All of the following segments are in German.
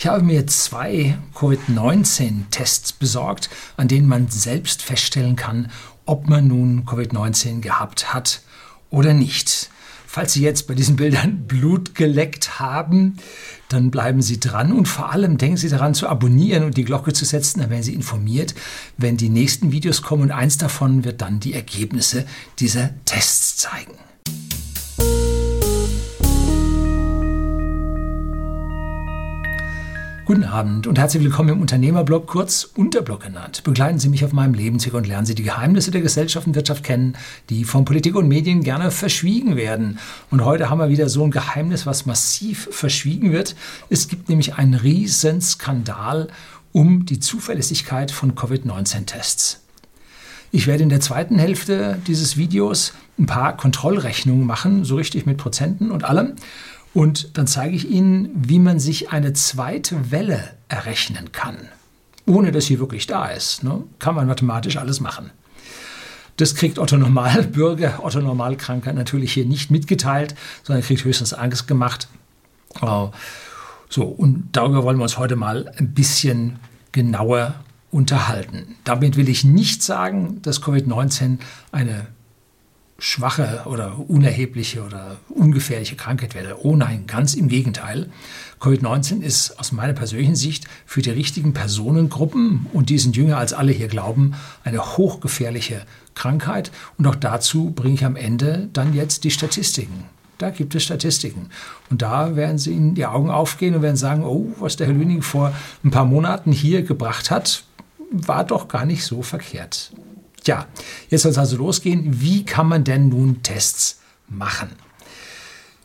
Ich habe mir zwei Covid-19-Tests besorgt, an denen man selbst feststellen kann, ob man nun Covid-19 gehabt hat oder nicht. Falls Sie jetzt bei diesen Bildern Blut geleckt haben, dann bleiben Sie dran und vor allem denken Sie daran zu abonnieren und die Glocke zu setzen, dann werden Sie informiert, wenn die nächsten Videos kommen und eins davon wird dann die Ergebnisse dieser Tests zeigen. Guten Abend und herzlich willkommen im Unternehmerblog, kurz Unterblog genannt. Begleiten Sie mich auf meinem Lebensweg und lernen Sie die Geheimnisse der Gesellschaft und Wirtschaft kennen, die von Politik und Medien gerne verschwiegen werden. Und heute haben wir wieder so ein Geheimnis, was massiv verschwiegen wird. Es gibt nämlich einen riesen Skandal um die Zuverlässigkeit von Covid-19-Tests. Ich werde in der zweiten Hälfte dieses Videos ein paar Kontrollrechnungen machen, so richtig mit Prozenten und allem. Und dann zeige ich Ihnen, wie man sich eine zweite Welle errechnen kann. Ohne dass sie wirklich da ist. Ne? Kann man mathematisch alles machen. Das kriegt Otto Normalbürger, Otto Normalkranker natürlich hier nicht mitgeteilt, sondern kriegt höchstens Angst gemacht. So, und darüber wollen wir uns heute mal ein bisschen genauer unterhalten. Damit will ich nicht sagen, dass Covid-19 eine schwache oder unerhebliche oder ungefährliche Krankheit werde. Oh nein, ganz im Gegenteil. Covid-19 ist aus meiner persönlichen Sicht für die richtigen Personengruppen, und die sind jünger als alle hier glauben, eine hochgefährliche Krankheit. Und auch dazu bringe ich am Ende dann jetzt die Statistiken. Da gibt es Statistiken. Und da werden Sie Ihnen die Augen aufgehen und werden sagen, oh, was der Herr Lüning vor ein paar Monaten hier gebracht hat, war doch gar nicht so verkehrt. Tja, jetzt soll es also losgehen. Wie kann man denn nun Tests machen?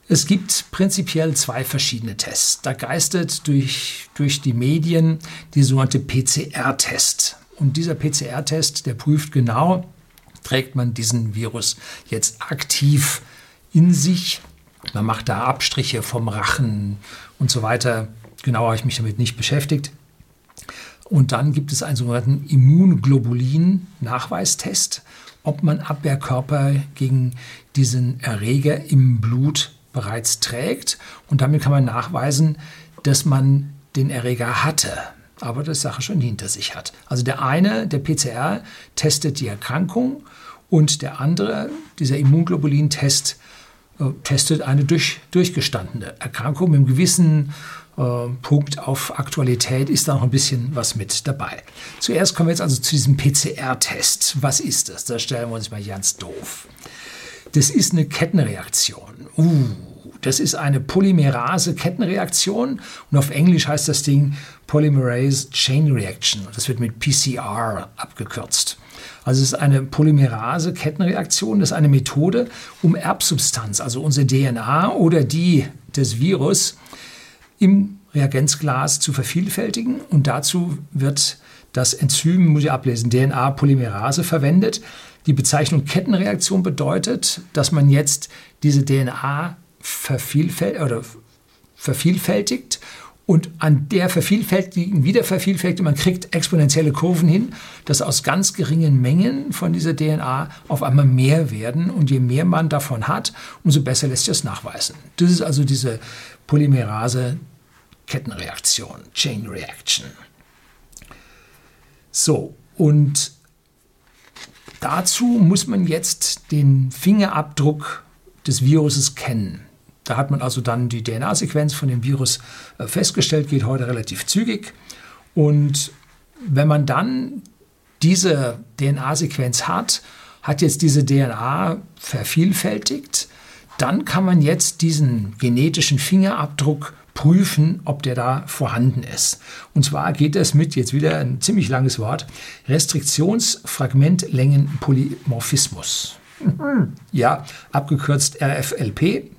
Es gibt prinzipiell zwei verschiedene Tests. Da geistert durch, durch die Medien die sogenannte PCR-Test. Und dieser PCR-Test, der prüft genau, trägt man diesen Virus jetzt aktiv in sich. Man macht da Abstriche vom Rachen und so weiter. Genau habe ich mich damit nicht beschäftigt. Und dann gibt es einen sogenannten Immunglobulin-Nachweistest, ob man Abwehrkörper gegen diesen Erreger im Blut bereits trägt. Und damit kann man nachweisen, dass man den Erreger hatte, aber das Sache schon hinter sich hat. Also der eine, der PCR, testet die Erkrankung und der andere, dieser Immunglobulin-Test, äh, testet eine durch, durchgestandene Erkrankung mit einem gewissen Punkt auf Aktualität ist da noch ein bisschen was mit dabei. Zuerst kommen wir jetzt also zu diesem PCR-Test. Was ist das? Da stellen wir uns mal ganz doof. Das ist eine Kettenreaktion. Uh, das ist eine Polymerase-Kettenreaktion und auf Englisch heißt das Ding Polymerase Chain Reaction. Das wird mit PCR abgekürzt. Also es ist eine Polymerase-Kettenreaktion. Das ist eine Methode, um Erbsubstanz, also unsere DNA oder die des Virus, im Reagenzglas zu vervielfältigen. Und dazu wird das Enzym, muss ich ablesen, DNA-Polymerase verwendet. Die Bezeichnung Kettenreaktion bedeutet, dass man jetzt diese DNA vervielfältigt, oder vervielfältigt und an der vervielfältigen, wieder vervielfältigt, man kriegt exponentielle Kurven hin, dass aus ganz geringen Mengen von dieser DNA auf einmal mehr werden. Und je mehr man davon hat, umso besser lässt sich das nachweisen. Das ist also diese Polymerase Kettenreaktion, Chain Reaction. So, und dazu muss man jetzt den Fingerabdruck des Viruses kennen. Da hat man also dann die DNA-Sequenz von dem Virus äh, festgestellt, geht heute relativ zügig. Und wenn man dann diese DNA-Sequenz hat, hat jetzt diese DNA vervielfältigt, dann kann man jetzt diesen genetischen Fingerabdruck prüfen, ob der da vorhanden ist. Und zwar geht es mit, jetzt wieder ein ziemlich langes Wort, Restriktionsfragmentlängenpolymorphismus. Ja, abgekürzt RFLP.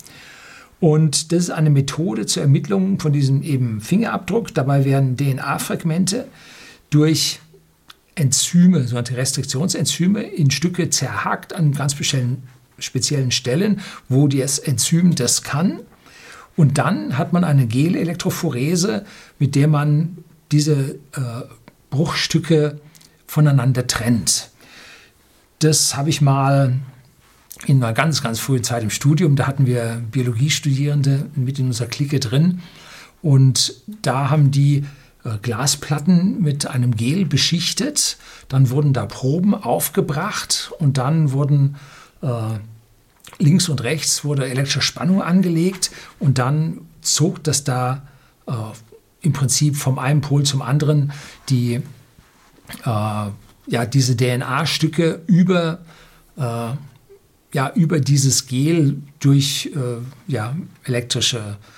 Und das ist eine Methode zur Ermittlung von diesem eben Fingerabdruck. Dabei werden DNA-Fragmente durch Enzyme, sogenannte Restriktionsenzyme, in Stücke zerhackt an ganz speziellen Stellen, wo das Enzym das kann. Und dann hat man eine Gelelektrophorese, mit der man diese äh, Bruchstücke voneinander trennt. Das habe ich mal in einer ganz, ganz frühen Zeit im Studium, da hatten wir Biologiestudierende mit in unserer Clique drin. Und da haben die äh, Glasplatten mit einem Gel beschichtet. Dann wurden da Proben aufgebracht und dann wurden links und rechts wurde elektrische Spannung angelegt und dann zog das da äh, im Prinzip vom einen Pol zum anderen die, äh, ja, diese DNA-Stücke über, äh, ja, über dieses Gel durch äh, ja, elektrische äh,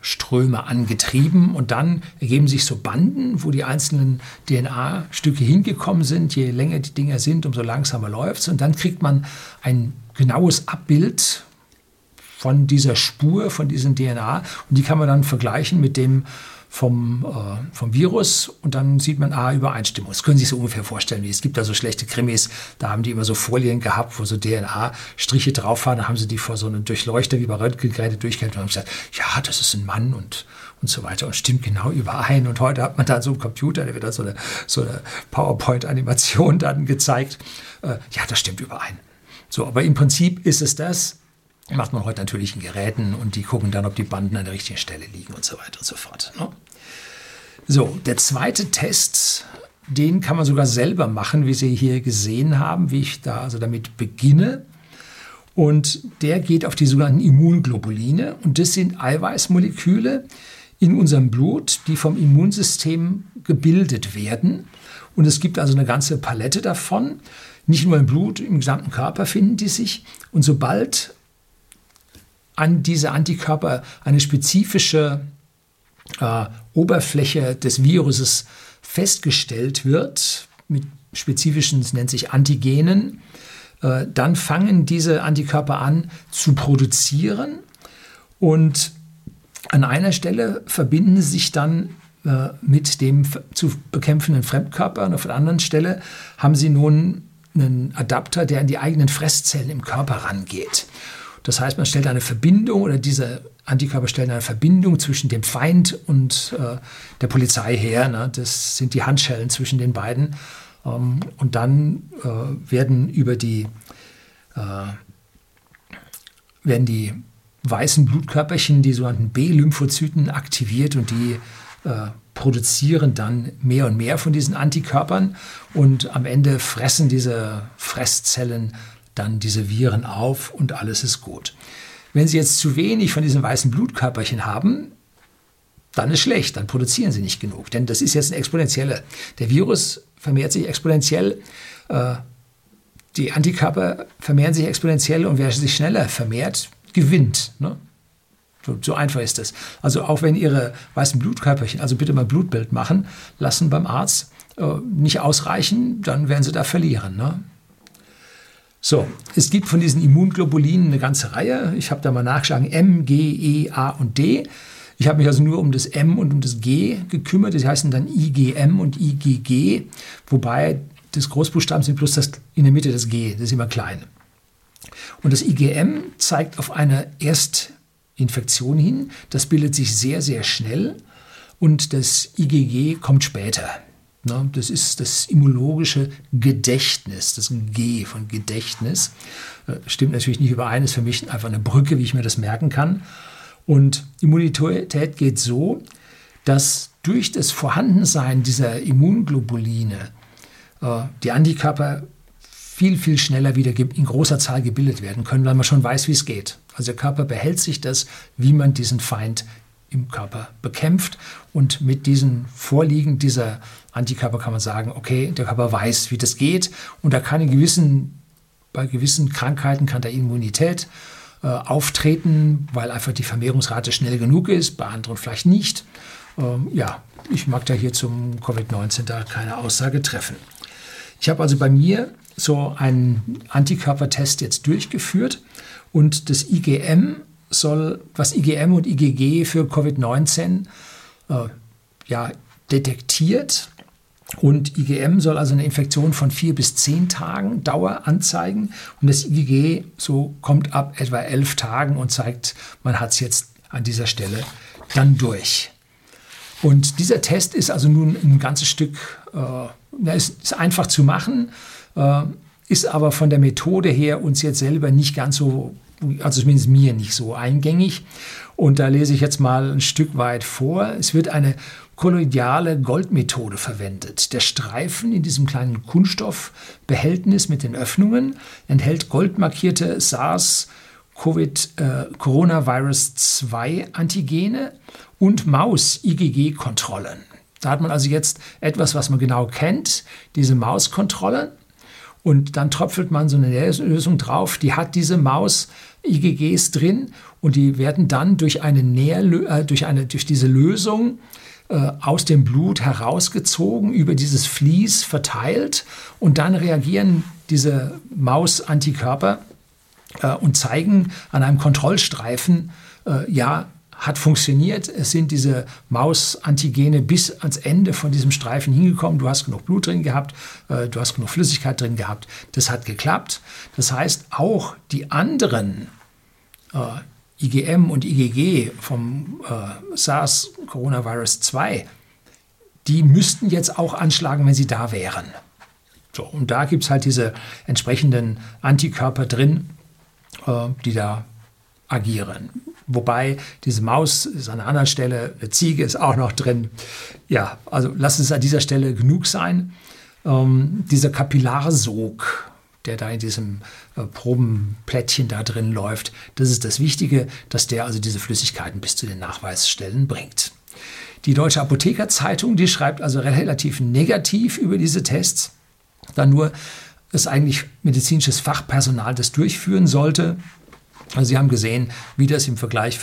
Ströme angetrieben und dann ergeben sich so Banden, wo die einzelnen DNA-Stücke hingekommen sind. Je länger die Dinger sind, umso langsamer läuft es und dann kriegt man ein genaues Abbild von dieser Spur, von diesem DNA und die kann man dann vergleichen mit dem vom, äh, vom Virus und dann sieht man, ah, Übereinstimmung. Das können Sie sich so ungefähr vorstellen, wie es gibt da so schlechte Krimis, da haben die immer so Folien gehabt, wo so DNA-Striche drauf waren, da haben sie die vor so einem Durchleuchter wie bei Röntgengeräte durchgehalten und haben gesagt, ja, das ist ein Mann und, und so weiter und stimmt genau überein. Und heute hat man da so einen Computer, der wird da so eine, so eine PowerPoint-Animation dann gezeigt. Äh, ja, das stimmt überein. So, aber im Prinzip ist es das, macht man heute natürlich in Geräten und die gucken dann, ob die Banden an der richtigen Stelle liegen und so weiter und so fort. Ne? So, der zweite Test, den kann man sogar selber machen, wie Sie hier gesehen haben, wie ich da also damit beginne. Und der geht auf die sogenannten Immunglobuline. Und das sind Eiweißmoleküle in unserem Blut, die vom Immunsystem gebildet werden. Und es gibt also eine ganze Palette davon. Nicht nur im Blut, im gesamten Körper finden die sich. Und sobald an diese Antikörper eine spezifische äh, Oberfläche des Viruses festgestellt wird, mit spezifischen, es nennt sich Antigenen, äh, dann fangen diese Antikörper an zu produzieren und an einer Stelle verbinden sie sich dann äh, mit dem zu bekämpfenden Fremdkörper und auf der anderen Stelle haben sie nun einen Adapter, der an die eigenen Fresszellen im Körper rangeht. Das heißt, man stellt eine Verbindung oder diese Antikörper stellen eine Verbindung zwischen dem Feind und äh, der Polizei her. Ne? Das sind die Handschellen zwischen den beiden. Ähm, und dann äh, werden über die, äh, werden die weißen Blutkörperchen, die sogenannten B-Lymphozyten, aktiviert und die äh, produzieren dann mehr und mehr von diesen Antikörpern und am Ende fressen diese Fresszellen dann diese Viren auf und alles ist gut. Wenn Sie jetzt zu wenig von diesen weißen Blutkörperchen haben, dann ist schlecht, dann produzieren Sie nicht genug, denn das ist jetzt ein exponentieller. Der Virus vermehrt sich exponentiell, äh, die Antikörper vermehren sich exponentiell und wer sich schneller vermehrt, gewinnt. Ne? So, so, einfach ist das. Also auch wenn Ihre weißen Blutkörperchen, also bitte mal Blutbild machen, lassen beim Arzt äh, nicht ausreichen, dann werden Sie da verlieren. Ne? So, es gibt von diesen Immunglobulinen eine ganze Reihe. Ich habe da mal nachgeschlagen, M, G, E, A und D. Ich habe mich also nur um das M und um das G gekümmert. Die heißen dann IgM und IgG, wobei das Großbuchstaben sind plus das in der Mitte das G, das ist immer klein. Und das IgM zeigt auf eine Erstinfektion hin. Das bildet sich sehr, sehr schnell und das IgG kommt später. Ne? Das ist das immunologische Gedächtnis, das G von Gedächtnis. Äh, stimmt natürlich nicht überein, ist für mich einfach eine Brücke, wie ich mir das merken kann. Und Immunität geht so, dass durch das Vorhandensein dieser Immunglobuline äh, die Antikörper viel, viel schneller wieder in großer Zahl gebildet werden können, weil man schon weiß, wie es geht. Also der Körper behält sich das, wie man diesen Feind im Körper bekämpft. Und mit diesem Vorliegen dieser Antikörper kann man sagen, okay, der Körper weiß, wie das geht. Und da kann in gewissen, bei gewissen Krankheiten kann der Immunität äh, auftreten, weil einfach die Vermehrungsrate schnell genug ist, bei anderen vielleicht nicht. Ähm, ja, ich mag da hier zum Covid-19 da keine Aussage treffen. Ich habe also bei mir so einen Antikörpertest jetzt durchgeführt und das IgM soll, was IgM und IgG für Covid-19 äh, ja, detektiert. Und IgM soll also eine Infektion von vier bis zehn Tagen Dauer anzeigen. Und das IgG so kommt ab etwa elf Tagen und zeigt, man hat es jetzt an dieser Stelle dann durch. Und dieser Test ist also nun ein ganzes Stück, äh, ist, ist, einfach zu machen, äh, ist aber von der Methode her uns jetzt selber nicht ganz so also zumindest mir nicht so eingängig. Und da lese ich jetzt mal ein Stück weit vor. Es wird eine kolloidale Goldmethode verwendet. Der Streifen in diesem kleinen Kunststoffbehältnis mit den Öffnungen enthält goldmarkierte SARS Covid äh, Coronavirus 2 Antigene und Maus IgG Kontrollen. Da hat man also jetzt etwas, was man genau kennt, diese Mauskontrollen. Und dann tröpfelt man so eine Lösung drauf, die hat diese Maus IgGs drin und die werden dann durch eine, Nähr, äh, durch, eine durch diese Lösung äh, aus dem Blut herausgezogen, über dieses Vlies verteilt und dann reagieren diese Maus-Antikörper äh, und zeigen an einem Kontrollstreifen, äh, ja, hat funktioniert. Es sind diese Mausantigene bis ans Ende von diesem Streifen hingekommen. Du hast genug Blut drin gehabt, äh, du hast genug Flüssigkeit drin gehabt. Das hat geklappt. Das heißt, auch die anderen äh, IgM und IgG vom äh, SARS-Coronavirus 2, die müssten jetzt auch anschlagen, wenn sie da wären. So, und da gibt es halt diese entsprechenden Antikörper drin, äh, die da agieren. Wobei diese Maus ist an einer anderen Stelle, eine Ziege ist auch noch drin. Ja, also lass es an dieser Stelle genug sein. Ähm, dieser Kapillarsog, der da in diesem äh, Probenplättchen da drin läuft, das ist das Wichtige, dass der also diese Flüssigkeiten bis zu den Nachweisstellen bringt. Die Deutsche Apothekerzeitung, die schreibt also relativ negativ über diese Tests, da nur es eigentlich medizinisches Fachpersonal das durchführen sollte. Also Sie haben gesehen, wie das im Vergleich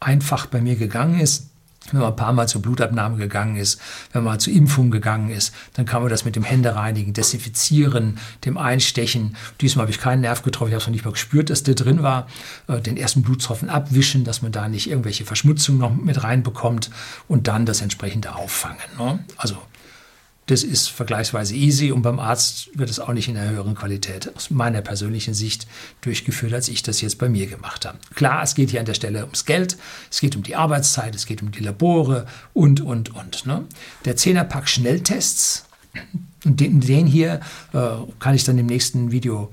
einfach bei mir gegangen ist. Wenn man ein paar Mal zur Blutabnahme gegangen ist, wenn man zur Impfung gegangen ist, dann kann man das mit dem Händereinigen, Desinfizieren, dem Einstechen. Diesmal habe ich keinen Nerv getroffen, ich habe es noch nicht mal gespürt, dass der drin war. Äh, den ersten Blutstropfen abwischen, dass man da nicht irgendwelche Verschmutzungen noch mit reinbekommt und dann das entsprechende auffangen. Ne? Also das ist vergleichsweise easy und beim Arzt wird es auch nicht in einer höheren Qualität aus meiner persönlichen Sicht durchgeführt, als ich das jetzt bei mir gemacht habe. Klar, es geht hier an der Stelle ums Geld, es geht um die Arbeitszeit, es geht um die Labore und, und, und. Ne? Der Zehnerpack Schnelltests, den, den hier äh, kann ich dann im nächsten Video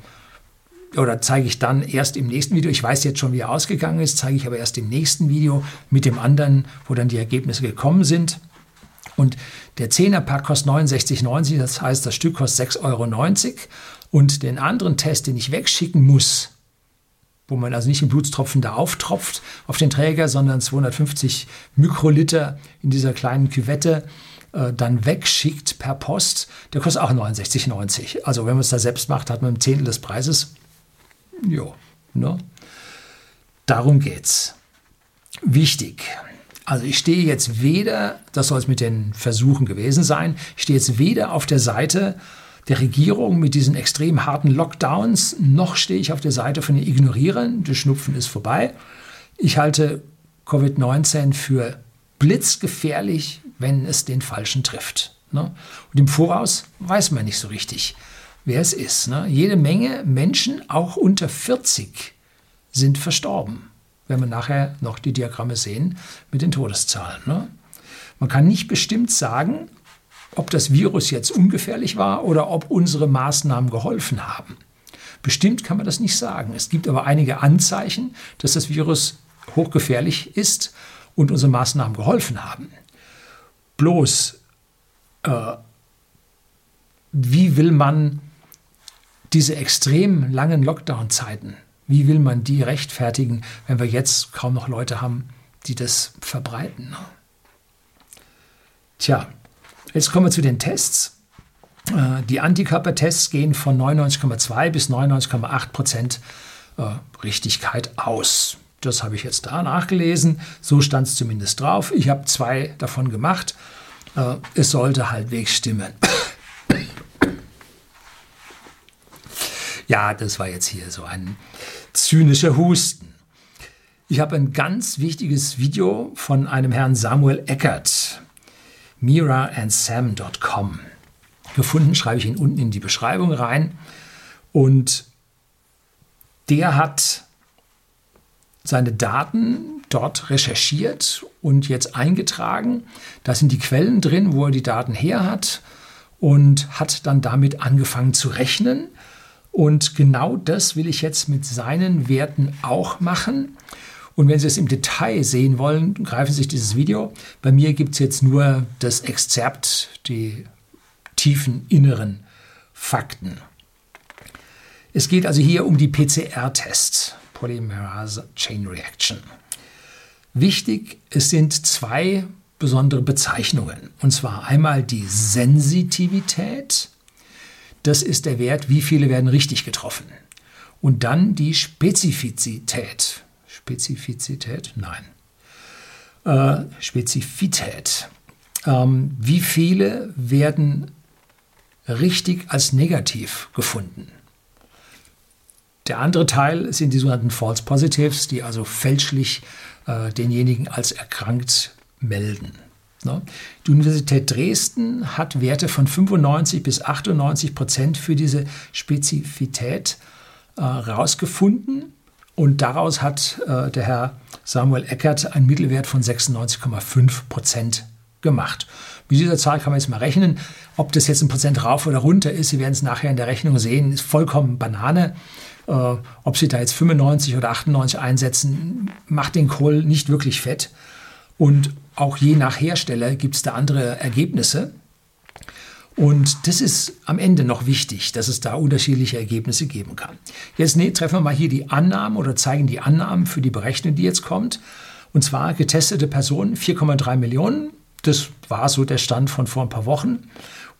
oder zeige ich dann erst im nächsten Video. Ich weiß jetzt schon, wie er ausgegangen ist, zeige ich aber erst im nächsten Video mit dem anderen, wo dann die Ergebnisse gekommen sind. Und der 10er-Pack kostet 69,90, das heißt, das Stück kostet 6,90 Euro. Und den anderen Test, den ich wegschicken muss, wo man also nicht den Blutstropfen da auftropft auf den Träger, sondern 250 Mikroliter in dieser kleinen Küvette äh, dann wegschickt per Post, der kostet auch 69,90. Also wenn man es da selbst macht, hat man ein Zehntel des Preises. Jo, ne? Darum geht's. Wichtig. Also ich stehe jetzt weder, das soll es mit den Versuchen gewesen sein, ich stehe jetzt weder auf der Seite der Regierung mit diesen extrem harten Lockdowns, noch stehe ich auf der Seite von den Ignorierern, der Schnupfen ist vorbei. Ich halte Covid-19 für blitzgefährlich, wenn es den Falschen trifft. Ne? Und im Voraus weiß man nicht so richtig, wer es ist. Ne? Jede Menge Menschen, auch unter 40, sind verstorben werden wir nachher noch die Diagramme sehen mit den Todeszahlen. Ne? Man kann nicht bestimmt sagen, ob das Virus jetzt ungefährlich war oder ob unsere Maßnahmen geholfen haben. Bestimmt kann man das nicht sagen. Es gibt aber einige Anzeichen, dass das Virus hochgefährlich ist und unsere Maßnahmen geholfen haben. Bloß, äh, wie will man diese extrem langen Lockdown-Zeiten wie will man die rechtfertigen, wenn wir jetzt kaum noch Leute haben, die das verbreiten? Ne? Tja, jetzt kommen wir zu den Tests. Äh, die Antikörpertests gehen von 99,2 bis 99,8 Prozent äh, Richtigkeit aus. Das habe ich jetzt da nachgelesen. So stand es zumindest drauf. Ich habe zwei davon gemacht. Äh, es sollte halbwegs stimmen. Ja, das war jetzt hier so ein zynischer Husten. Ich habe ein ganz wichtiges Video von einem Herrn Samuel Eckert, miraansam.com, gefunden, schreibe ich ihn unten in die Beschreibung rein. Und der hat seine Daten dort recherchiert und jetzt eingetragen. Da sind die Quellen drin, wo er die Daten her hat und hat dann damit angefangen zu rechnen Und genau das will ich jetzt mit seinen Werten auch machen. Und wenn Sie es im Detail sehen wollen, greifen Sie sich dieses Video. Bei mir gibt es jetzt nur das Exzerpt, die tiefen inneren Fakten. Es geht also hier um die PCR-Tests, Polymerase Chain Reaction. Wichtig, es sind zwei besondere Bezeichnungen. Und zwar einmal die Sensitivität, das ist der Wert, wie viele werden richtig getroffen. Und dann die Spezifizität. Spezifizität? Nein. Äh, Spezifität. Ähm, wie viele werden richtig als negativ gefunden? Der andere Teil sind die sogenannten False Positives, die also fälschlich äh, denjenigen als erkrankt melden. Ne? Die Universität Dresden hat Werte von 95 bis 98 Prozent für diese Spezifität herausgefunden. Äh, und daraus hat äh, der Herr Samuel Eckert einen Mittelwert von 96,5 Prozent gemacht. Mit dieser Zahl kann man jetzt mal rechnen. Ob das jetzt ein Prozent rauf oder runter ist, Sie werden es nachher in der Rechnung sehen, ist vollkommen Banane. Äh, ob Sie da jetzt 95 oder 98 einsetzen, macht den Kohl nicht wirklich fett. Und auch je nach Hersteller gibt es da andere Ergebnisse. Und das ist am Ende noch wichtig, dass es da unterschiedliche Ergebnisse geben kann. Jetzt nee, treffen wir mal hier die Annahmen oder zeigen die Annahmen für die Berechnung, die jetzt kommt. Und zwar getestete Personen 4,3 Millionen. Das war so der Stand von vor ein paar Wochen.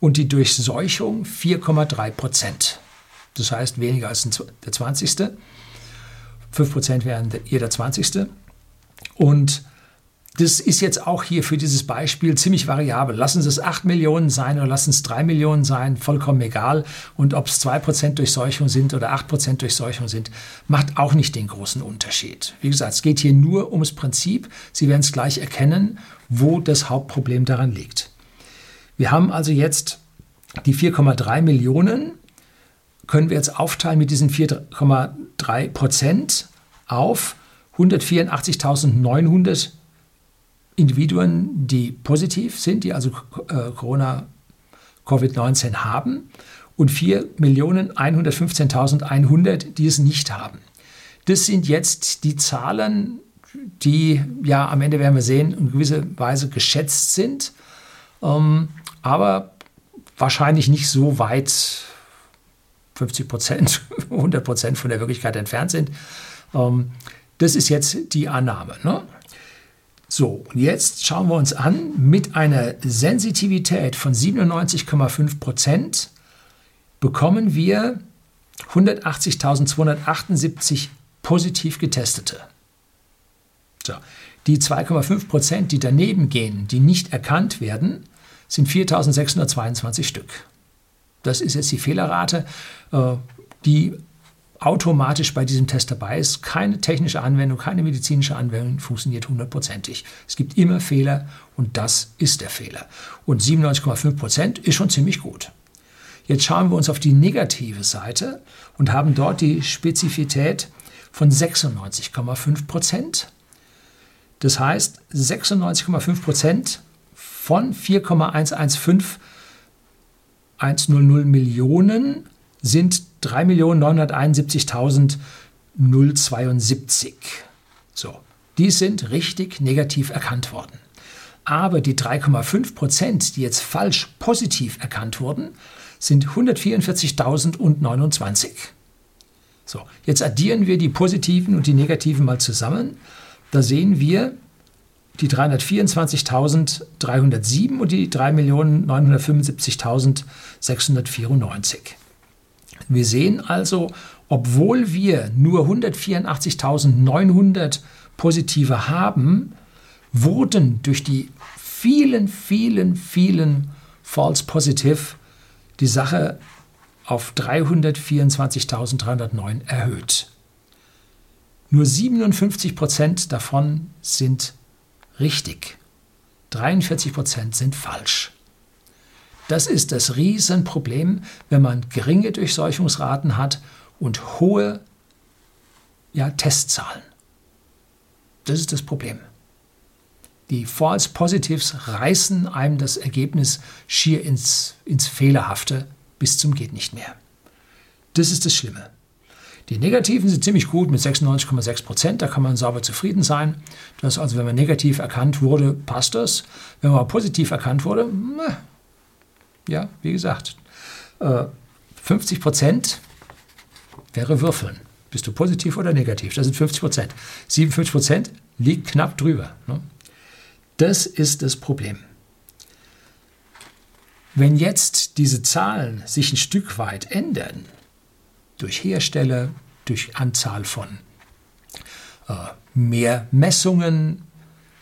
Und die Durchseuchung 4,3 Prozent. Das heißt weniger als der 20. 5 Prozent wären jeder 20. Und das ist jetzt auch hier für dieses Beispiel ziemlich variabel. Lassen Sie es 8 Millionen sein oder lassen es 3 Millionen sein, vollkommen egal. Und ob es 2% Durchseuchung sind oder 8% Durchseuchung sind, macht auch nicht den großen Unterschied. Wie gesagt, es geht hier nur ums Prinzip. Sie werden es gleich erkennen, wo das Hauptproblem daran liegt. Wir haben also jetzt die 4,3 Millionen, können wir jetzt aufteilen mit diesen 4,3% auf 184.900 Individuen, die positiv sind, die also äh, Corona Covid-19 haben und 4.115.100, die es nicht haben. Das sind jetzt die Zahlen, die ja am Ende werden wir sehen, in gewisser Weise geschätzt sind, ähm, aber wahrscheinlich nicht so weit 50 Prozent, 100 Prozent von der Wirklichkeit entfernt sind. Ähm, das ist jetzt die Annahme. Ne? So, und jetzt schauen wir uns an, mit einer Sensitivität von 97,5 Prozent bekommen wir 180.278 positiv Getestete. So, die 2,5 Prozent, die daneben gehen, die nicht erkannt werden, sind 4.622 Stück. Das ist jetzt die Fehlerrate, äh, die automatisch bei diesem Test dabei ist. Keine technische Anwendung, keine medizinische Anwendung funktioniert hundertprozentig. Es gibt immer Fehler und das ist der Fehler. Und 97,5 Prozent ist schon ziemlich gut. Jetzt schauen wir uns auf die negative Seite und haben dort die Spezifität von 96,5 Prozent. Das heißt, 96,5 Prozent von 4,115 100 Millionen sind 3.971.072. So, die sind richtig negativ erkannt worden. Aber die 3,5 Prozent, die jetzt falsch positiv erkannt wurden, sind 144.029. So, jetzt addieren wir die positiven und die negativen mal zusammen. Da sehen wir die 324.307 und die 3.975.694. Wir sehen also, obwohl wir nur 184.900 Positive haben, wurden durch die vielen, vielen, vielen False Positive die Sache auf 324.309 erhöht. Nur 57 Prozent davon sind richtig. 43 Prozent sind falsch. Das ist das Riesenproblem, wenn man geringe Durchseuchungsraten hat und hohe ja, Testzahlen. Das ist das Problem. Die False Positives reißen einem das Ergebnis schier ins, ins Fehlerhafte bis zum geht nicht mehr. Das ist das Schlimme. Die Negativen sind ziemlich gut mit 96,6 Prozent, da kann man sauber zufrieden sein. Das also, wenn man negativ erkannt wurde, passt das. Wenn man positiv erkannt wurde, ja, wie gesagt, 50 äh, Prozent wäre Würfeln. Bist du positiv oder negativ? Das sind 50 Prozent. 57 Prozent liegt knapp drüber. Ne? Das ist das Problem. Wenn jetzt diese Zahlen sich ein Stück weit ändern, durch Hersteller, durch Anzahl von äh, mehr Messungen,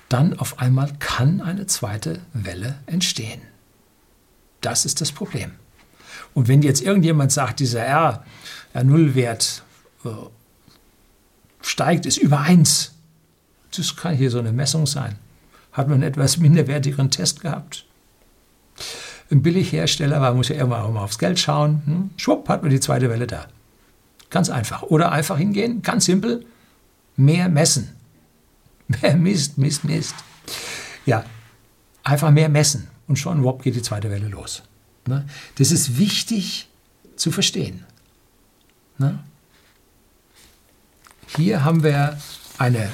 dann auf einmal kann eine zweite Welle entstehen. Das ist das Problem. Und wenn jetzt irgendjemand sagt, dieser R, R0-Wert äh, steigt, ist über 1, das kann hier so eine Messung sein. Hat man einen etwas minderwertigeren Test gehabt? Ein Billighersteller, man muss ja irgendwann auch mal aufs Geld schauen. Hm? Schwupp, hat man die zweite Welle da. Ganz einfach. Oder einfach hingehen, ganz simpel, mehr messen. Mehr Mist, Mist, Mist. Ja, einfach mehr messen und schon wop geht die zweite Welle los. Ne? Das ist wichtig zu verstehen. Ne? Hier haben wir eine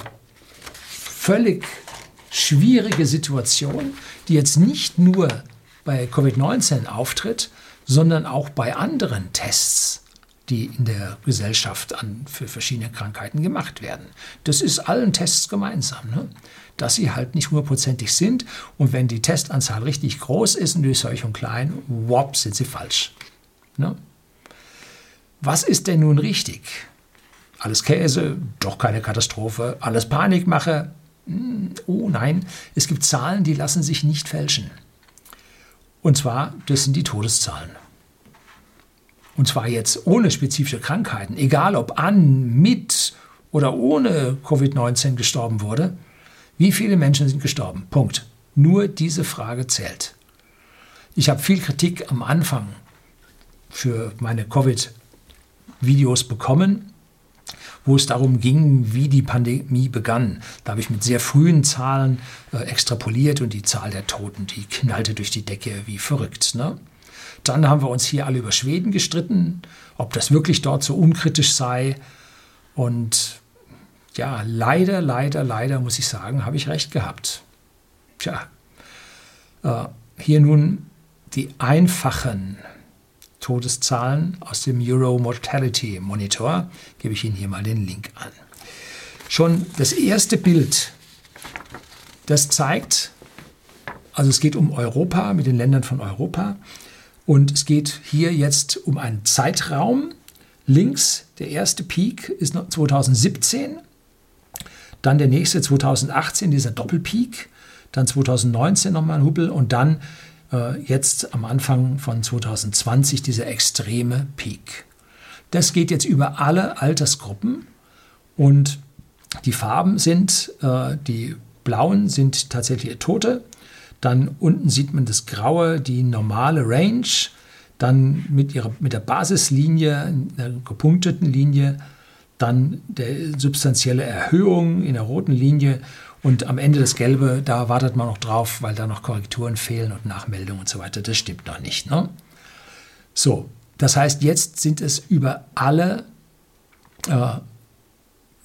völlig schwierige Situation, die jetzt nicht nur bei Covid-19 auftritt, sondern auch bei anderen Tests die in der Gesellschaft an, für verschiedene Krankheiten gemacht werden. Das ist allen Tests gemeinsam, ne? Dass sie halt nicht hundertprozentig sind und wenn die Testanzahl richtig groß ist und durch solch und klein, wop, sind sie falsch. Ne? Was ist denn nun richtig? Alles Käse, doch keine Katastrophe, alles Panikmache. Hm, oh nein, es gibt Zahlen, die lassen sich nicht fälschen. Und zwar, das sind die Todeszahlen und zwar jetzt ohne spezifische Krankheiten, egal ob an, mit oder ohne Covid-19 gestorben wurde, wie viele Menschen sind gestorben? Punkt. Nur diese Frage zählt. Ich habe viel Kritik am Anfang für meine Covid-Videos bekommen, wo es darum ging, wie die Pandemie begann. Da habe ich mit sehr frühen Zahlen äh, extrapoliert und die Zahl der Toten, die knallte durch die Decke wie verrückt. Ne? Dann haben wir uns hier alle über Schweden gestritten, ob das wirklich dort so unkritisch sei. Und ja, leider, leider, leider muss ich sagen, habe ich recht gehabt. Tja, äh, hier nun die einfachen Todeszahlen aus dem Euro Mortality Monitor. Gebe ich Ihnen hier mal den Link an. Schon das erste Bild, das zeigt, also es geht um Europa, mit den Ländern von Europa. Und es geht hier jetzt um einen Zeitraum. Links, der erste Peak ist 2017, dann der nächste 2018, dieser Doppelpeak, dann 2019 nochmal ein Hubbel und dann äh, jetzt am Anfang von 2020 dieser extreme Peak. Das geht jetzt über alle Altersgruppen und die Farben sind, äh, die blauen sind tatsächlich Tote, dann unten sieht man das Graue, die normale Range. Dann mit, ihrer, mit der Basislinie, der gepunkteten Linie, dann der substanzielle Erhöhung in der roten Linie und am Ende das Gelbe, da wartet man noch drauf, weil da noch Korrekturen fehlen und Nachmeldungen und so weiter. Das stimmt noch nicht. Ne? So, das heißt, jetzt sind es über alle äh,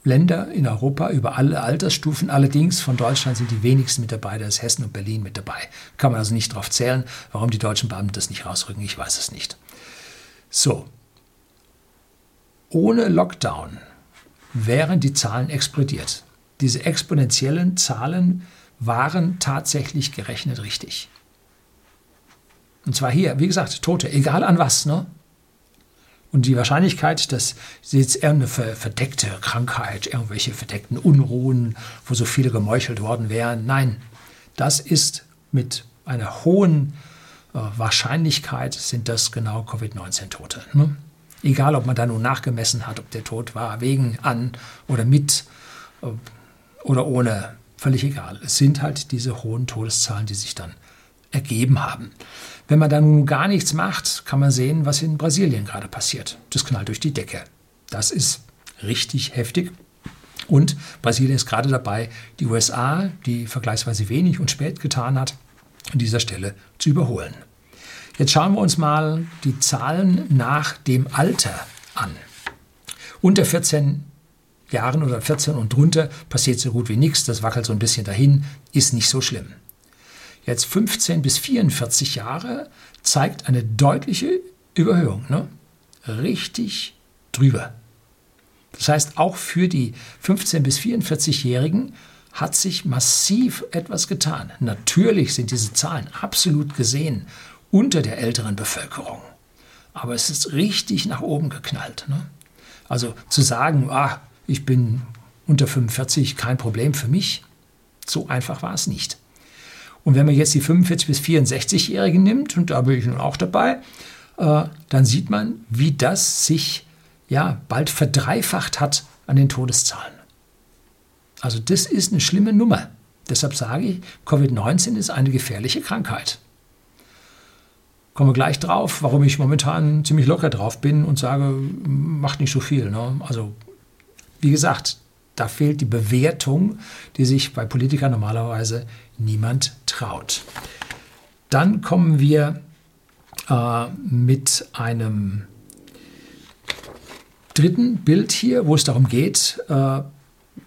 Länder in Europa über alle Altersstufen. Allerdings von Deutschland sind die wenigsten mit dabei, da ist Hessen und Berlin mit dabei. Kann man also nicht drauf zählen. Warum die deutschen Beamten das nicht rausrücken, ich weiß es nicht. So. Ohne Lockdown wären die Zahlen explodiert. Diese exponentiellen Zahlen waren tatsächlich gerechnet richtig. Und zwar hier, wie gesagt, Tote, egal an was, ne? Und die Wahrscheinlichkeit, dass jetzt irgendeine verdeckte Krankheit, irgendwelche verdeckten Unruhen, wo so viele gemeuchelt worden wären, nein, das ist mit einer hohen äh, Wahrscheinlichkeit sind das genau Covid-19-Tote. Ne? Egal, ob man da nun nachgemessen hat, ob der Tod war wegen, an oder mit äh, oder ohne, völlig egal. Es sind halt diese hohen Todeszahlen, die sich dann ergeben haben. Wenn man dann nun gar nichts macht, kann man sehen, was in Brasilien gerade passiert. Das knallt durch die Decke. Das ist richtig heftig. Und Brasilien ist gerade dabei, die USA, die vergleichsweise wenig und spät getan hat, an dieser Stelle zu überholen. Jetzt schauen wir uns mal die Zahlen nach dem Alter an. Unter 14 Jahren oder 14 und drunter passiert so gut wie nichts, das wackelt so ein bisschen dahin, ist nicht so schlimm. Jetzt 15 bis 44 Jahre zeigt eine deutliche Überhöhung. Ne? Richtig drüber. Das heißt, auch für die 15- bis 44-Jährigen hat sich massiv etwas getan. Natürlich sind diese Zahlen absolut gesehen unter der älteren Bevölkerung. Aber es ist richtig nach oben geknallt. Ne? Also zu sagen, ah, ich bin unter 45, kein Problem für mich, so einfach war es nicht. Und wenn man jetzt die 45 bis 64-Jährigen nimmt, und da bin ich nun auch dabei, äh, dann sieht man, wie das sich ja bald verdreifacht hat an den Todeszahlen. Also das ist eine schlimme Nummer. Deshalb sage ich, Covid-19 ist eine gefährliche Krankheit. Kommen wir gleich drauf, warum ich momentan ziemlich locker drauf bin und sage, macht nicht so viel. Ne? Also wie gesagt, da fehlt die Bewertung, die sich bei Politikern normalerweise niemand traut. Dann kommen wir äh, mit einem dritten Bild hier, wo es darum geht, äh,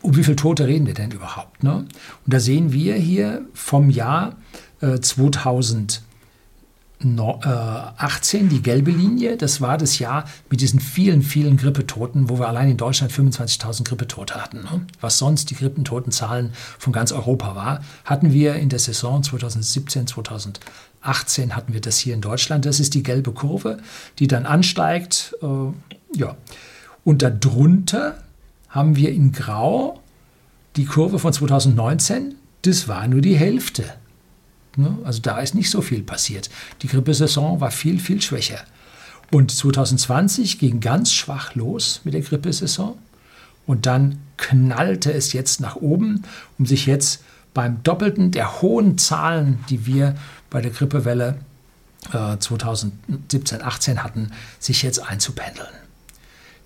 um wie viele Tote reden wir denn überhaupt? Ne? Und da sehen wir hier vom Jahr äh, 2000 18 die gelbe Linie. Das war das Jahr mit diesen vielen, vielen Grippetoten, wo wir allein in Deutschland 25.000 Grippetote hatten. Ne? Was sonst die Grippetotenzahlen von ganz Europa war, hatten wir in der Saison 2017, 2018 hatten wir das hier in Deutschland. Das ist die gelbe Kurve, die dann ansteigt. Äh, ja. Und darunter haben wir in Grau die Kurve von 2019. Das war nur die Hälfte. Ne? Also da ist nicht so viel passiert. Die Grippesaison war viel, viel schwächer. Und 2020 ging ganz schwach los mit der Grippesaison. Und dann knallte es jetzt nach oben, um sich jetzt beim Doppelten der hohen Zahlen, die wir bei der Grippewelle äh, 2017, 18 hatten, sich jetzt einzupendeln.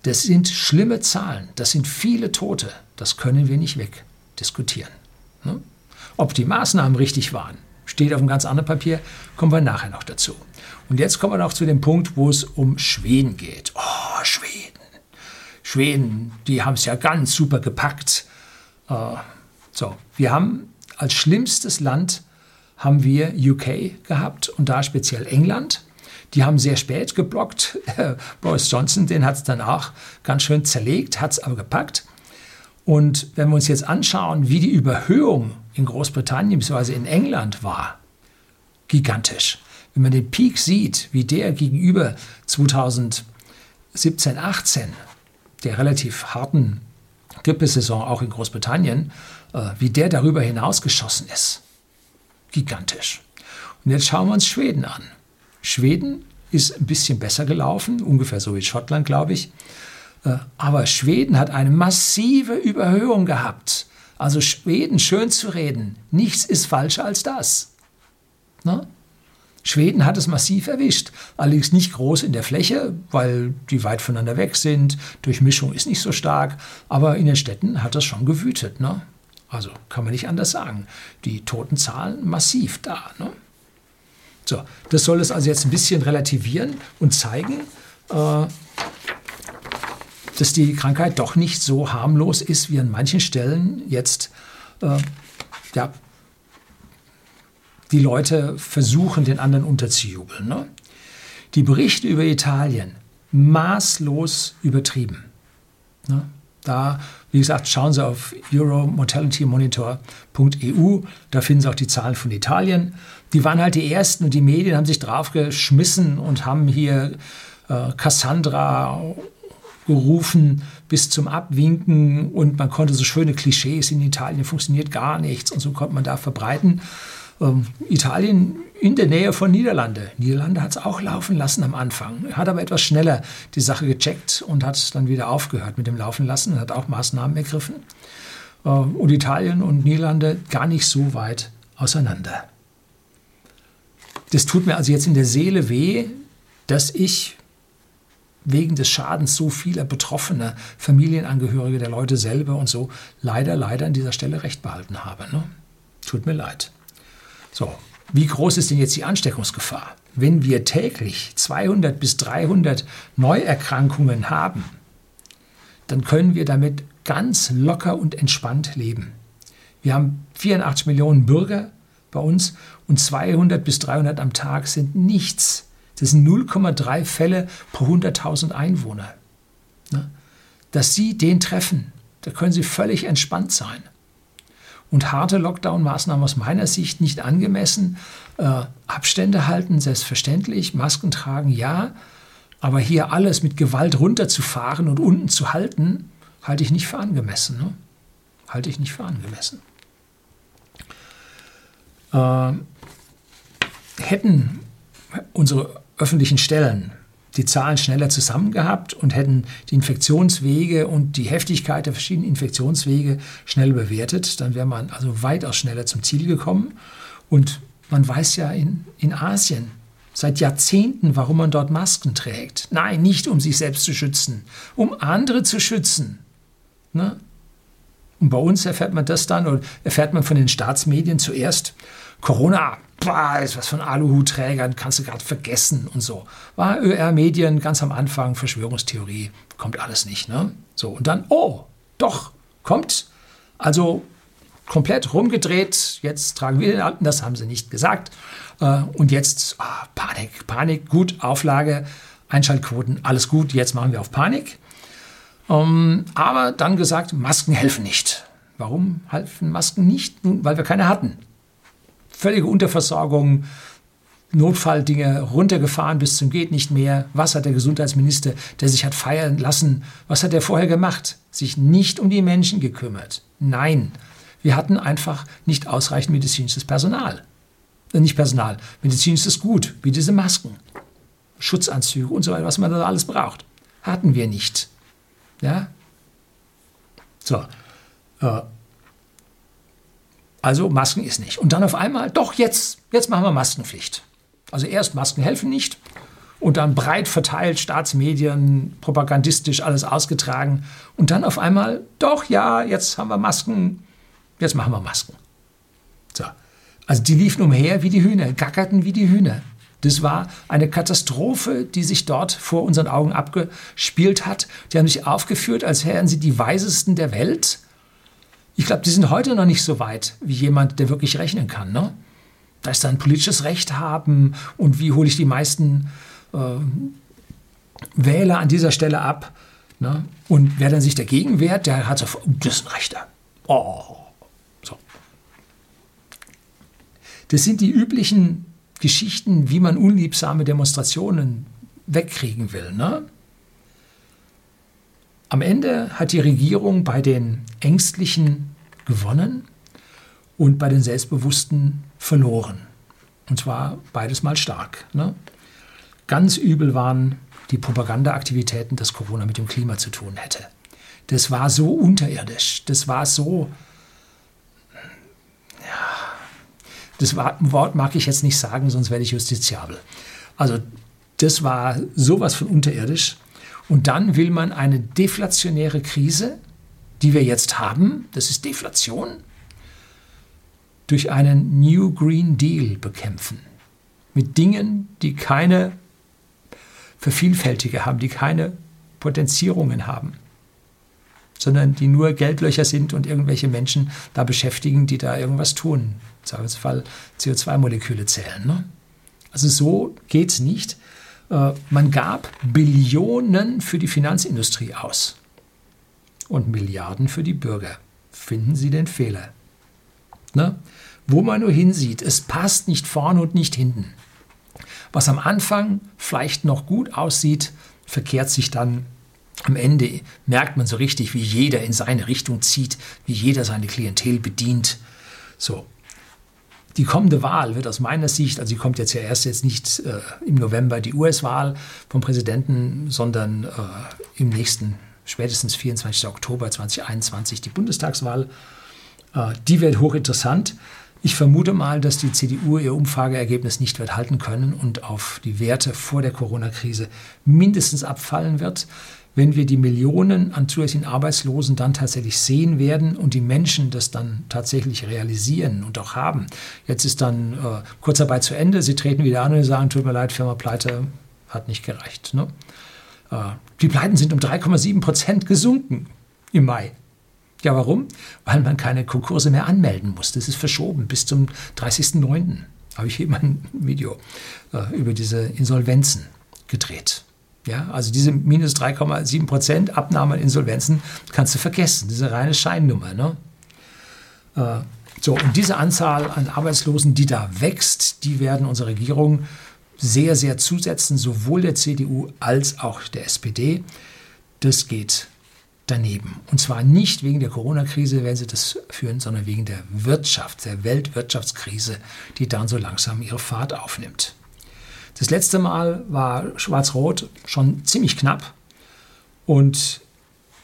Das sind schlimme Zahlen, das sind viele Tote, das können wir nicht wegdiskutieren. Ne? Ob die Maßnahmen richtig waren, steht auf einem ganz anderen Papier, kommen wir nachher noch dazu. Und jetzt kommen wir noch zu dem Punkt, wo es um Schweden geht. Oh, Schweden. Schweden, die haben es ja ganz super gepackt. Äh, so, wir haben als schlimmstes Land haben wir UK gehabt und da speziell England. Die haben sehr spät geblockt. Boris Johnson, den hat es dann auch ganz schön zerlegt, hat es aber gepackt. Und wenn wir uns jetzt anschauen, wie die Überhöhung in Großbritannien bzw. in England war, gigantisch. Wenn man den Peak sieht, wie der gegenüber 2017, 18, der relativ harten Grippesaison auch in Großbritannien, äh, wie der darüber hinaus geschossen ist, gigantisch. Und jetzt schauen wir uns Schweden an. Schweden ist ein bisschen besser gelaufen, ungefähr so wie Schottland, glaube ich. Äh, aber Schweden hat eine massive Überhöhung gehabt. Also Schweden schön zu reden, nichts ist falscher als das. Ne? Schweden hat es massiv erwischt, allerdings nicht groß in der Fläche, weil die weit voneinander weg sind, Durchmischung ist nicht so stark, aber in den Städten hat das schon gewütet. Ne? Also kann man nicht anders sagen. Die Totenzahlen massiv da. Ne? So, das soll es also jetzt ein bisschen relativieren und zeigen, äh, dass die Krankheit doch nicht so harmlos ist, wie an manchen Stellen jetzt äh, ja, die Leute versuchen, den anderen unterzujubeln. Ne? Die Berichte über Italien maßlos übertrieben. Ne? Da, wie gesagt, schauen Sie auf euromortalitymonitor.eu, da finden Sie auch die Zahlen von Italien. Die waren halt die ersten und die Medien haben sich draufgeschmissen und haben hier äh, Cassandra gerufen bis zum Abwinken und man konnte so schöne Klischees in Italien funktioniert gar nichts und so konnte man da verbreiten. Ähm, Italien in der Nähe von Niederlande. Niederlande hat es auch laufen lassen am Anfang, hat aber etwas schneller die Sache gecheckt und hat dann wieder aufgehört mit dem Laufen lassen und hat auch Maßnahmen ergriffen. Äh, und Italien und Niederlande gar nicht so weit auseinander. Das tut mir also jetzt in der Seele weh, dass ich wegen des Schadens so vieler Betroffener, Familienangehörige der Leute selber und so leider, leider an dieser Stelle recht behalten habe. Ne? Tut mir leid. So, wie groß ist denn jetzt die Ansteckungsgefahr? wenn wir täglich 200 bis 300 Neuerkrankungen haben, dann können wir damit ganz locker und entspannt leben. Wir haben 84 Millionen Bürger bei uns und 200 bis 300 am Tag sind nichts. Das sind 0,3 Fälle pro 100.000 Einwohner. Ne? Dass Sie den treffen, da können Sie völlig entspannt sein. Und harte Lockdown-Maßnahmen aus meiner Sicht nicht angemessen. Äh, Abstände halten, selbstverständlich. Masken tragen, ja. Aber hier alles mit Gewalt runterzufahren und unten zu halten, halte ich nicht für angemessen. Ne? Halte ich nicht für angemessen. Äh, hätten unsere öffentlichen Stellen die Zahlen schneller zusammen gehabt und hätten die Infektionswege und die Heftigkeit der verschiedenen Infektionswege schnell bewertet, dann wäre man also weitaus schneller zum Ziel gekommen. Und man weiß ja in, in Asien seit Jahrzehnten, warum man dort Masken trägt. Nein, nicht um sich selbst zu schützen, um andere zu schützen. Ne? Und bei uns erfährt man das dann oder erfährt man von den Staatsmedien zuerst, Corona, boah, ist was von Aluhutträgern, kannst du gerade vergessen und so. War ÖR-Medien ganz am Anfang, Verschwörungstheorie, kommt alles nicht. Ne? So, und dann, oh, doch, kommt. Also komplett rumgedreht, jetzt tragen wir den Alten, das haben sie nicht gesagt. Äh, und jetzt oh, Panik, Panik, gut, Auflage, Einschaltquoten, alles gut, jetzt machen wir auf Panik. Ähm, aber dann gesagt, Masken helfen nicht. Warum helfen Masken nicht? Nun, weil wir keine hatten völlige Unterversorgung, Notfalldinge runtergefahren bis zum geht nicht mehr. Was hat der Gesundheitsminister, der sich hat feiern lassen, was hat er vorher gemacht? Sich nicht um die Menschen gekümmert. Nein, wir hatten einfach nicht ausreichend medizinisches Personal. Äh, nicht Personal, medizinisches Gut, wie diese Masken, Schutzanzüge und so weiter, was man da alles braucht. Hatten wir nicht. Ja? So. Äh, also Masken ist nicht. Und dann auf einmal, doch jetzt, jetzt machen wir Maskenpflicht. Also erst Masken helfen nicht und dann breit verteilt, Staatsmedien, propagandistisch alles ausgetragen. Und dann auf einmal, doch ja, jetzt haben wir Masken, jetzt machen wir Masken. So. Also die liefen umher wie die Hühner, gackerten wie die Hühner. Das war eine Katastrophe, die sich dort vor unseren Augen abgespielt hat. Die haben sich aufgeführt, als wären sie die Weisesten der Welt ich glaube, die sind heute noch nicht so weit wie jemand, der wirklich rechnen kann. Ne? Da ist dann politisches Recht haben und wie hole ich die meisten äh, Wähler an dieser Stelle ab. Ne? Und wer dann sich dagegen wehrt, der hat so, das ist ein Rechter. Oh. So. Das sind die üblichen Geschichten, wie man unliebsame Demonstrationen wegkriegen will. Ne? Am Ende hat die Regierung bei den Ängstlichen gewonnen und bei den Selbstbewussten verloren. Und zwar beides mal stark. Ne? Ganz übel waren die Propagandaaktivitäten, dass Corona mit dem Klima zu tun hätte. Das war so unterirdisch, das war so, das Wort mag ich jetzt nicht sagen, sonst werde ich justiziabel. Also das war sowas von unterirdisch. Und dann will man eine deflationäre Krise, die wir jetzt haben, das ist Deflation, durch einen New Green Deal bekämpfen. Mit Dingen, die keine Vervielfältige haben, die keine Potenzierungen haben, sondern die nur Geldlöcher sind und irgendwelche Menschen da beschäftigen, die da irgendwas tun. Im Zweifelsfall CO2-Moleküle zählen. Ne? Also so geht es nicht. Äh, man gab Billionen für die Finanzindustrie aus und Milliarden für die Bürger. Finden Sie den Fehler? Ne? Wo man nur hinsieht, es passt nicht vorne und nicht hinten. Was am Anfang vielleicht noch gut aussieht, verkehrt sich dann am Ende, merkt man so richtig, wie jeder in seine Richtung zieht, wie jeder seine Klientel bedient. So, die kommende Wahl wird aus meiner Sicht, also sie kommt jetzt ja erst jetzt nicht äh, im November die US-Wahl vom Präsidenten, sondern äh, im nächsten, spätestens 24. Oktober 2021 die Bundestagswahl. Äh, die wird hochinteressant. Ich vermute mal, dass die CDU ihr Umfrageergebnis nicht wird halten können und auf die Werte vor der Corona-Krise mindestens abfallen wird. wenn wir die Millionen an zusätzlichen Arbeitslosen dann tatsächlich sehen werden und die Menschen das dann tatsächlich realisieren und auch haben. Jetzt ist dann äh, Kurzarbeit zu Ende, sie treten wieder an und sagen, tut mir leid, Firma Pleite hat nicht gereicht. Ne? Äh, die Pleiten sind um 3,7 Prozent gesunken im Mai. Ja, warum? Weil man keine Konkurse mehr anmelden muss. Das ist verschoben bis zum 30.09. Habe ich eben ein Video äh, über diese Insolvenzen gedreht. Ja, also diese minus 3,7 Prozent Abnahme an Insolvenzen kannst du vergessen. Eine reine Scheinnummer. Ne? Äh, so, und diese Anzahl an Arbeitslosen, die da wächst, die werden unsere Regierung sehr, sehr zusetzen, sowohl der CDU als auch der SPD. Das geht daneben. Und zwar nicht wegen der Corona-Krise werden sie das führen, sondern wegen der Wirtschaft, der Weltwirtschaftskrise, die dann so langsam ihre Fahrt aufnimmt. Das letzte Mal war Schwarz-Rot schon ziemlich knapp und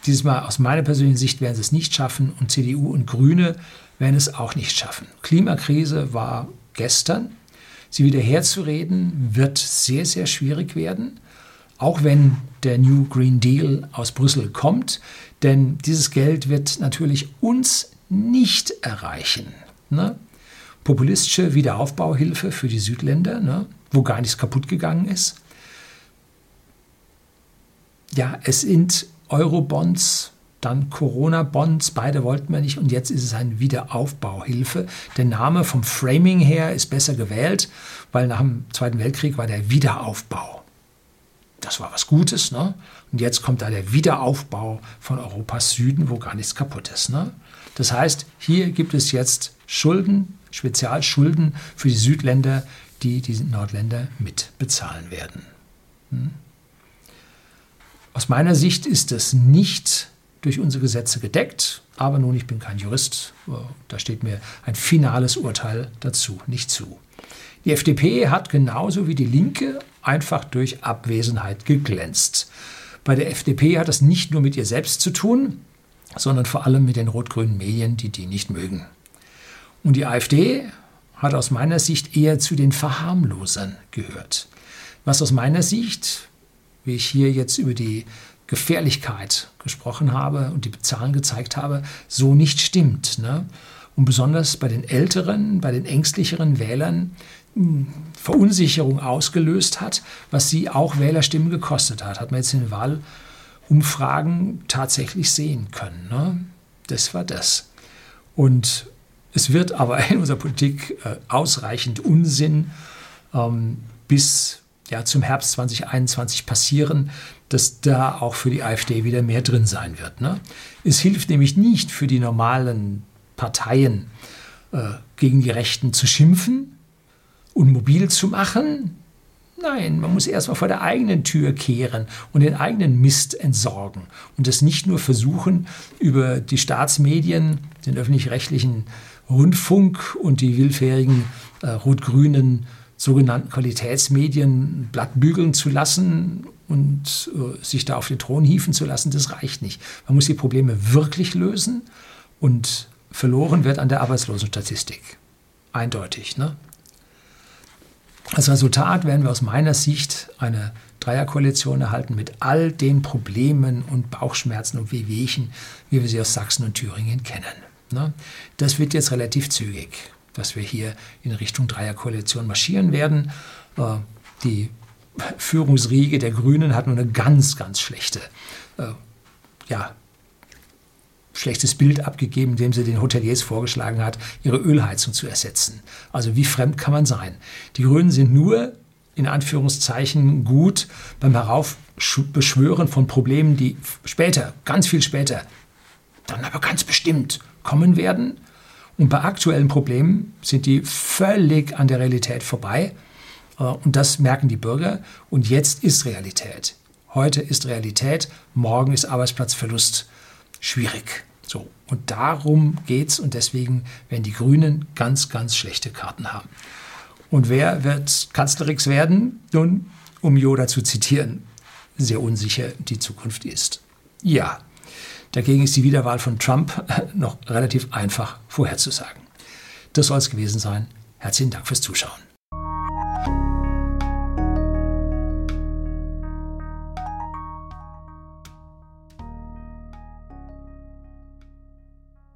dieses Mal aus meiner persönlichen Sicht werden sie es nicht schaffen und CDU und Grüne werden es auch nicht schaffen. Klimakrise war gestern. Sie wieder herzureden wird sehr, sehr schwierig werden, auch wenn der New Green Deal aus Brüssel kommt, denn dieses Geld wird natürlich uns nicht erreichen. Ne? Populistische Wiederaufbauhilfe für die Südländer, ne? wo gar nichts kaputt gegangen ist. Ja, es sind Eurobonds, dann Corona-Bonds, beide wollten wir nicht und jetzt ist es eine Wiederaufbauhilfe. Der Name vom Framing her ist besser gewählt, weil nach dem Zweiten Weltkrieg war der Wiederaufbau. Das war was Gutes, ne? Und jetzt kommt da der Wiederaufbau von Europas Süden, wo gar nichts kaputt ist. Ne? Das heißt, hier gibt es jetzt Schulden, Spezialschulden für die Südländer, die die Nordländer mitbezahlen werden. Hm? Aus meiner Sicht ist das nicht durch unsere Gesetze gedeckt, aber nun, ich bin kein Jurist, äh, da steht mir ein finales Urteil dazu nicht zu. Die FDP hat genauso wie die Linke einfach durch Abwesenheit geglänzt. Bei der FDP hat das nicht nur mit ihr selbst zu tun, sondern vor allem mit den rot-grünen Medien, die die nicht mögen. Und die AfD hat aus meiner Sicht eher zu den Verharmlosern gehört. Was aus meiner Sicht, wie ich hier jetzt über die Gefährlichkeit gesprochen habe und die Zahlen gezeigt habe, so nicht stimmt. Ne? Und besonders bei den älteren, bei den ängstlicheren Wählern hm, Verunsicherung ausgelöst hat, was sie auch Wählerstimmen gekostet hat. Hat man jetzt in den Wahlumfragen tatsächlich sehen können. Ne? Das war das. Und es wird aber in unserer Politik äh, ausreichend Unsinn ähm, bis ja, zum Herbst 2021 passieren, dass da auch für die AfD wieder mehr drin sein wird. Ne? Es hilft nämlich nicht für die normalen Parteien, äh, gegen die Rechten zu schimpfen und mobil zu machen. Nein, man muss erstmal vor der eigenen Tür kehren und den eigenen Mist entsorgen und das nicht nur versuchen, über die Staatsmedien, den öffentlich-rechtlichen Rundfunk und die willfährigen äh, rot-grünen sogenannten Qualitätsmedien blatt bügeln zu lassen und äh, sich da auf den Thron hieven zu lassen, das reicht nicht. Man muss die Probleme wirklich lösen und verloren wird an der Arbeitslosenstatistik. Eindeutig. Ne? Als Resultat werden wir aus meiner Sicht eine Dreierkoalition erhalten mit all den Problemen und Bauchschmerzen und Wehwehchen, wie wir sie aus Sachsen und Thüringen kennen. Ne? Das wird jetzt relativ zügig, dass wir hier in Richtung Dreierkoalition marschieren werden. Äh, die Führungsriege der Grünen hat nur eine ganz, ganz schlechte, äh, ja, schlechtes Bild abgegeben, indem sie den Hoteliers vorgeschlagen hat, ihre Ölheizung zu ersetzen. Also wie fremd kann man sein? Die Grünen sind nur in Anführungszeichen gut beim Heraufbeschwören von Problemen, die später, ganz viel später, dann aber ganz bestimmt kommen werden. Und bei aktuellen Problemen sind die völlig an der Realität vorbei. Äh, und das merken die Bürger. Und jetzt ist Realität. Heute ist Realität, morgen ist Arbeitsplatzverlust schwierig. So, und darum geht es und deswegen werden die Grünen ganz, ganz schlechte Karten haben. Und wer wird Kanzlerix werden? Nun, um Yoda zu zitieren, sehr unsicher die Zukunft ist. Ja, Dagegen ist die Wiederwahl von Trump äh, noch relativ einfach vorherzusagen. Das soll es gewesen sein. Herzlichen Dank fürs Zuschauen.